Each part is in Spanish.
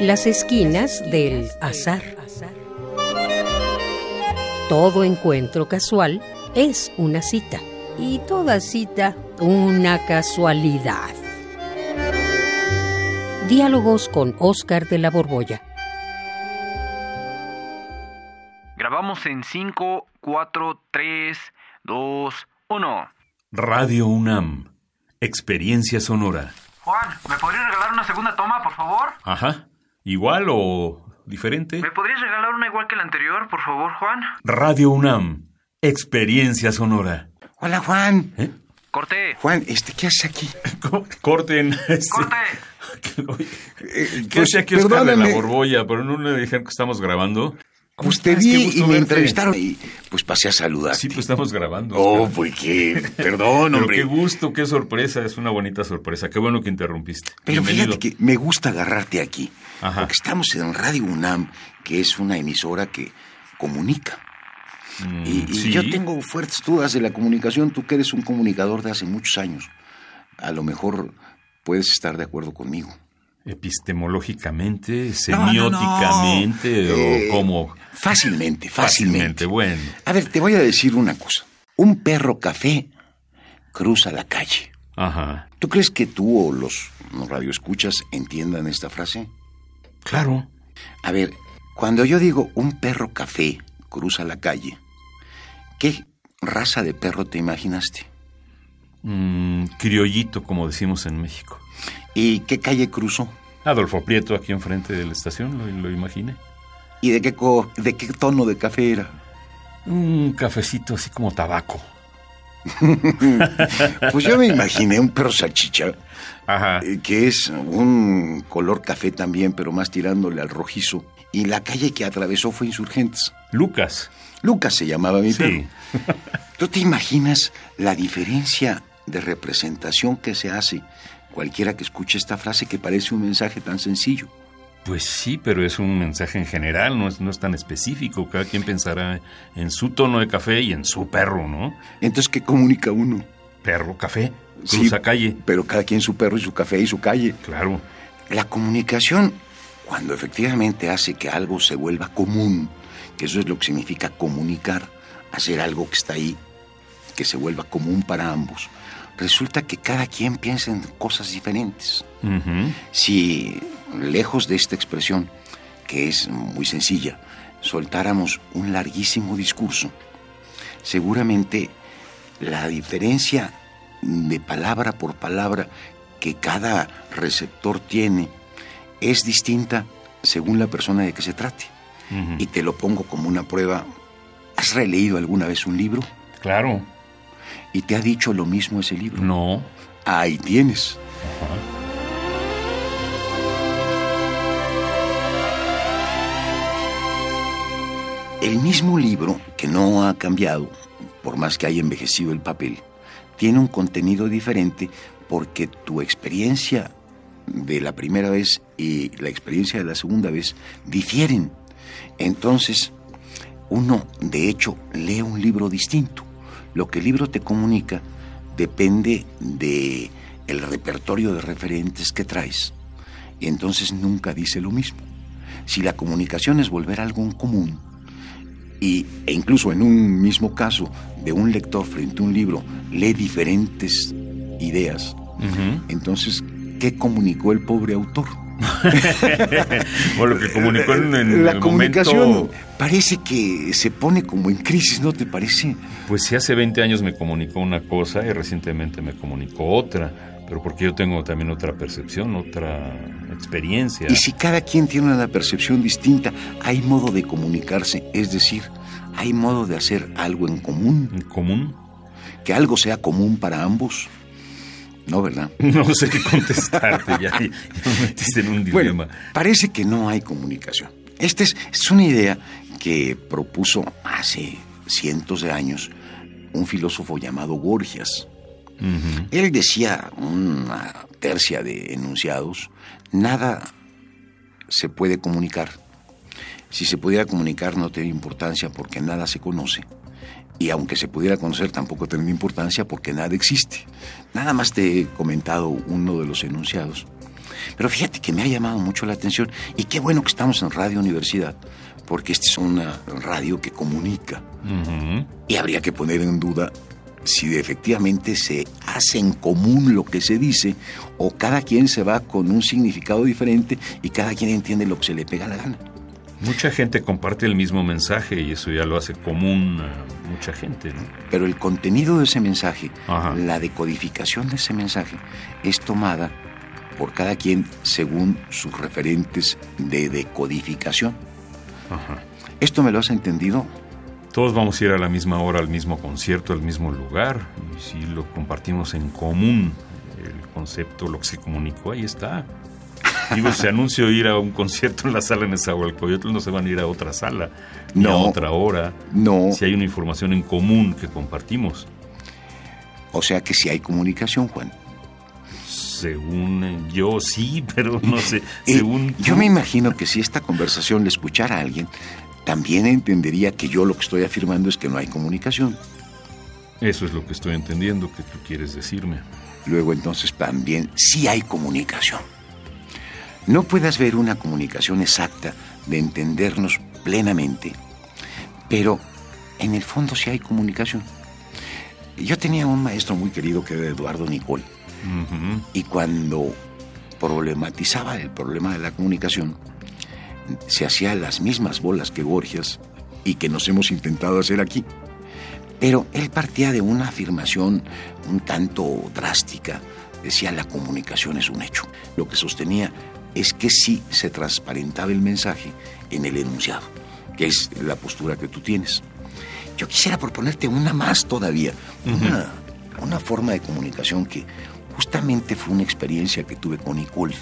Las esquinas del azar. Todo encuentro casual es una cita y toda cita una casualidad. Diálogos con Oscar de la Borbolla. Grabamos en 5, 4, 3, 2, 1. Radio UNAM. Experiencia sonora. Juan, ¿me podrías regalar una segunda toma, por favor? Ajá. ¿Igual o diferente? ¿Me podrías regalar una igual que la anterior, por favor, Juan? Radio UNAM. Experiencia sonora. Hola, Juan. ¿Eh? Corté. Juan, este, ¿qué haces aquí? Corten. este- Corte. Eh, ¿Qué pues, hace aquí Oscar de la Borbolla? Pero no le dijeron que estamos grabando. ¿Cómo Pues te vi y me verte. entrevistaron y pues pasé a saludar. Sí, pues estamos grabando. Oh, pues qué, perdón, Pero hombre. qué gusto, qué sorpresa. Es una bonita sorpresa. Qué bueno que interrumpiste. Pero Bienvenido. fíjate que me gusta agarrarte aquí. Ajá. Porque estamos en Radio UNAM, que es una emisora que comunica. Mm, Y, y sí. yo tengo fuertes dudas de la comunicación. Tú que eres un comunicador de hace muchos años. A lo mejor puedes estar de acuerdo conmigo. Epistemológicamente, No, no, no. semióticamente, Eh, o como... Fácilmente, fácilmente. bueno. A ver, te voy a decir una cosa. Un perro café cruza la calle. Ajá. ¿Tú crees que tú o los radioescuchas entiendan esta frase? Claro. A ver, cuando yo digo un perro café cruza la calle, ¿qué raza de perro te imaginaste? Mm, criollito, como decimos en México. ¿Y qué calle cruzó? Adolfo Prieto, aquí enfrente de la estación, lo, lo imaginé. ¿Y de qué, co- de qué tono de café era? Un cafecito así como tabaco. Pues yo me imaginé un perro salchicha, Ajá. eh, que es un color café también, pero más tirándole al rojizo. Y la calle que atravesó fue Insurgentes. Lucas. Lucas se llamaba mi Sí. perro. ¿Tú te imaginas la diferencia de representación que se hace cualquiera que escuche esta frase que parece un mensaje tan sencillo? Pues sí, pero es un mensaje en general, no es, no es tan específico. Cada quien pensará en su tono de café y en su perro, ¿no? Entonces, ¿qué comunica uno? Perro, café, Sí, cruza calle. Pero cada quien su perro y su café y su calle. Claro. La comunicación, cuando efectivamente hace que algo se vuelva común, que eso es lo que significa comunicar, hacer algo que está ahí, que se vuelva común para ambos, resulta que cada quien piensa en cosas diferentes. Si, lejos de esta expresión, que es muy sencilla, soltáramos un larguísimo discurso, seguramente la diferencia de palabra por palabra que cada receptor tiene es distinta según la persona de que se trate. Y te lo pongo como una prueba. ¿Has releído alguna vez un libro? Claro. ¿Y te ha dicho lo mismo ese libro? No. Ahí tienes. El mismo libro, que no ha cambiado, por más que haya envejecido el papel, tiene un contenido diferente porque tu experiencia de la primera vez y la experiencia de la segunda vez difieren. Entonces, uno, de hecho, lee un libro distinto. Lo que el libro te comunica depende de el repertorio de referentes que traes. Y entonces nunca dice lo mismo. Si la comunicación es volver algo en común, y, e incluso en un mismo caso de un lector frente a un libro lee diferentes ideas, entonces, ¿qué comunicó el pobre autor? Bueno, lo que comunicó en, en la el comunicación momento... parece que se pone como en crisis, ¿no te parece? Pues si hace 20 años me comunicó una cosa y recientemente me comunicó otra, pero porque yo tengo también otra percepción, otra experiencia. Y si cada quien tiene una percepción distinta, hay modo de comunicarse, es decir, hay modo de hacer algo en común, ¿En común? que algo sea común para ambos. No, ¿verdad? No sé qué contestarte, ya, ya me metiste en un dilema. Bueno, parece que no hay comunicación. Esta es, es una idea que propuso hace cientos de años un filósofo llamado Borgias. Ujú. Él decía una tercia de enunciados, nada se puede comunicar. Si se pudiera comunicar no tiene importancia porque nada se conoce. Y aunque se pudiera conocer tampoco tiene importancia porque nada existe. Nada más te he comentado uno de los enunciados. Pero fíjate que me ha llamado mucho la atención y qué bueno que estamos en Radio Universidad, porque esta es una radio que comunica. Y habría que poner en duda si efectivamente se hace en común lo que se dice o cada quien se va con un significado diferente y cada quien entiende lo que se le pega la gana. Mucha gente comparte el mismo mensaje y eso ya lo hace común a mucha gente, ¿no? Pero el contenido de ese mensaje, la decodificación de ese mensaje, es tomada por cada quien según sus referentes de decodificación. ¿Esto me lo has entendido? Todos vamos a ir a la misma hora, al mismo concierto, al mismo lugar. Y si lo compartimos en común, el concepto, lo que se comunicó, ahí está. Digo, si anuncio ir a un concierto en la sala en otros no se van a ir a otra sala, ni a otra hora. No. Si hay una información en común que compartimos. O sea que si hay comunicación, Juan. Según yo sí, pero no sé. según yo me imagino que si esta conversación le escuchara a alguien, también entendería que yo lo que estoy afirmando es que no hay comunicación. Eso es lo que estoy entendiendo que tú quieres decirme. Luego entonces también sí hay comunicación. No puedas ver una comunicación exacta de entendernos plenamente, pero en el fondo sí hay comunicación. Yo tenía un maestro muy querido que era Eduardo Nicol, y cuando problematizaba el problema de la comunicación, se hacía las mismas bolas que Borgias y que nos hemos intentado hacer aquí. Pero él partía de una afirmación un tanto drástica. Decía, la comunicación es un hecho. Lo que sostenía es que sí se transparentaba el mensaje en el enunciado, que es la postura que tú tienes. Yo quisiera proponerte una más todavía, una, una forma de comunicación que justamente fue una experiencia que tuve con Nicole.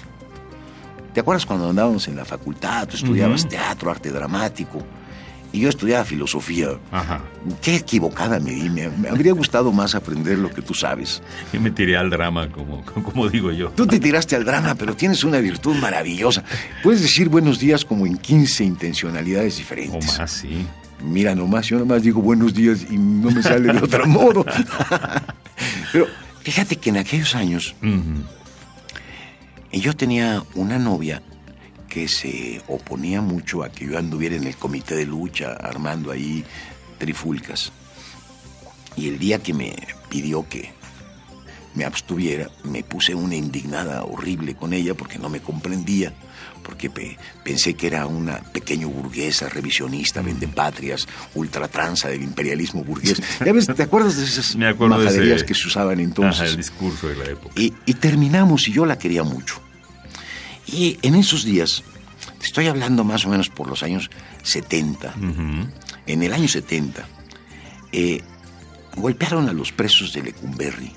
¿Te acuerdas cuando andábamos en la facultad? Tú estudiabas teatro, arte dramático. Y yo estudiaba filosofía. Ajá. Qué equivocada me di. Me, habría gustado más aprender lo que tú sabes. Yo me tiré al drama, como, como digo yo. Tú te tiraste al drama, pero tienes una virtud maravillosa. Puedes decir buenos días como en 15 intencionalidades diferentes. O más, sí. Mira nomás, yo nomás digo buenos días y no me sale de otro modo. pero fíjate que en aquellos años... Y yo tenía una novia que se oponía mucho a que yo anduviera en el comité de lucha armando ahí trifulcas. Y el día que me pidió que me abstuviera, me puse una indignada horrible con ella porque no me comprendía, porque pensé que era una pequeña burguesa, revisionista, patrias, ultratranza del imperialismo burgués. ¿te acuerdas de esas majaderías que se usaban entonces? el discurso de la época. Y, y terminamos y yo la quería mucho. Y en esos días, estoy hablando más o menos por los años 70, en el año 70, eh, golpearon a los presos de Lecumberri,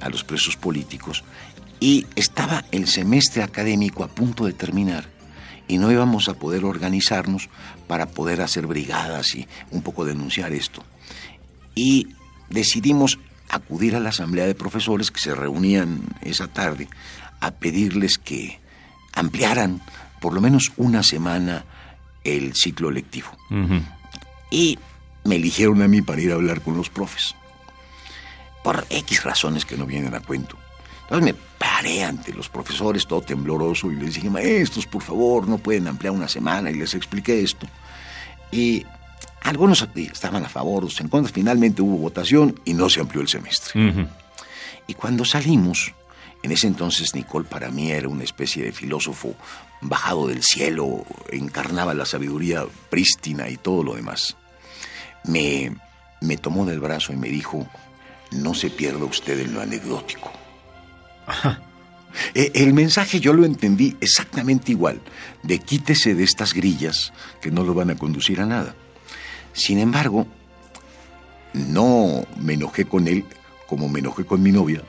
a los presos políticos, y estaba el semestre académico a punto de terminar y no íbamos a poder organizarnos para poder hacer brigadas y un poco denunciar esto. Y decidimos acudir a la asamblea de profesores que se reunían esa tarde a pedirles que ampliaran por lo menos una semana el ciclo lectivo. Y me eligieron a mí para ir a hablar con los profes. Por X razones que no vienen a cuento. Entonces me paré ante los profesores todo tembloroso y les dije, maestros, por favor, no pueden ampliar una semana. Y les expliqué esto. Y algunos estaban a favor, otros en contra. Finalmente hubo votación y no se amplió el semestre. Y cuando salimos, en ese entonces Nicole para mí era una especie de filósofo bajado del cielo, encarnaba la sabiduría prístina y todo lo demás. Me, me tomó del brazo y me dijo, no se pierda usted en lo anecdótico. E, el mensaje yo lo entendí exactamente igual, de quítese de estas grillas que no lo van a conducir a nada. Sin embargo, no me enojé con él como me enojé con mi novia,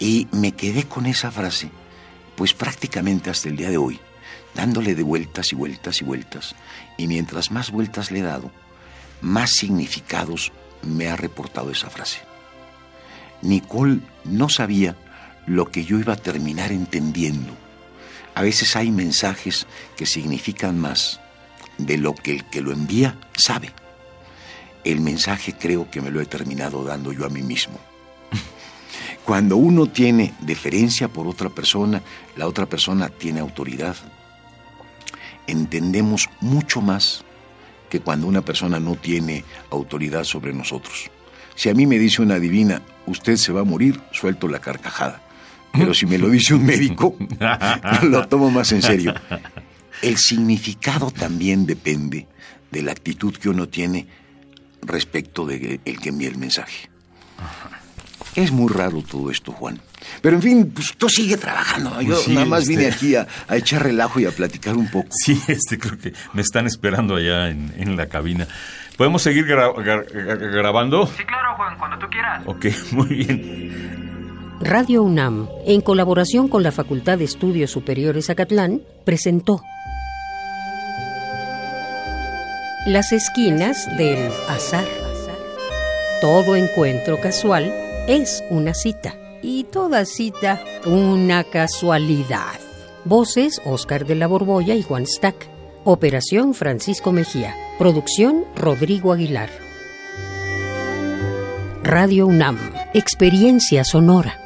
y me quedé con esa frase, pues prácticamente hasta el día de hoy, dándole de vueltas y vueltas y vueltas, y mientras más vueltas le he dado, más significados me ha reportado esa frase. Nicole no sabía lo que yo iba a terminar entendiendo. A veces hay mensajes que significan más de lo que el que lo envía sabe. El mensaje creo que me lo he terminado dando yo a mí mismo. Cuando uno tiene deferencia por otra persona, la otra persona tiene autoridad. Entendemos mucho más que cuando una persona no tiene autoridad sobre nosotros. Si a mí me dice una divina, usted se va a morir, suelto la carcajada. Pero si me lo dice un médico, lo tomo más en serio. El significado también depende de la actitud que uno tiene respecto de el que envía el mensaje. Es muy raro todo esto, Juan. Pero en fin, pues tú sigue trabajando. Yo Pues sí, nada más vine este- aquí a, a echar relajo y a platicar un poco. Sí, este creo que me están esperando allá en, en la cabina. ¿Podemos seguir gra- gra- gra- grabando? Sí, claro, Juan, cuando tú quieras. Ok, muy bien. Radio UNAM, en colaboración con la Facultad de Estudios Superiores Acatlán, presentó Las esquinas del azar. Todo encuentro casual es una cita y toda cita una casualidad. Voces Oscar de la Borbolla y Juan Stack. Operación Francisco Mejía. Producción Rodrigo Aguilar. Radio UNAM. Experiencia sonora.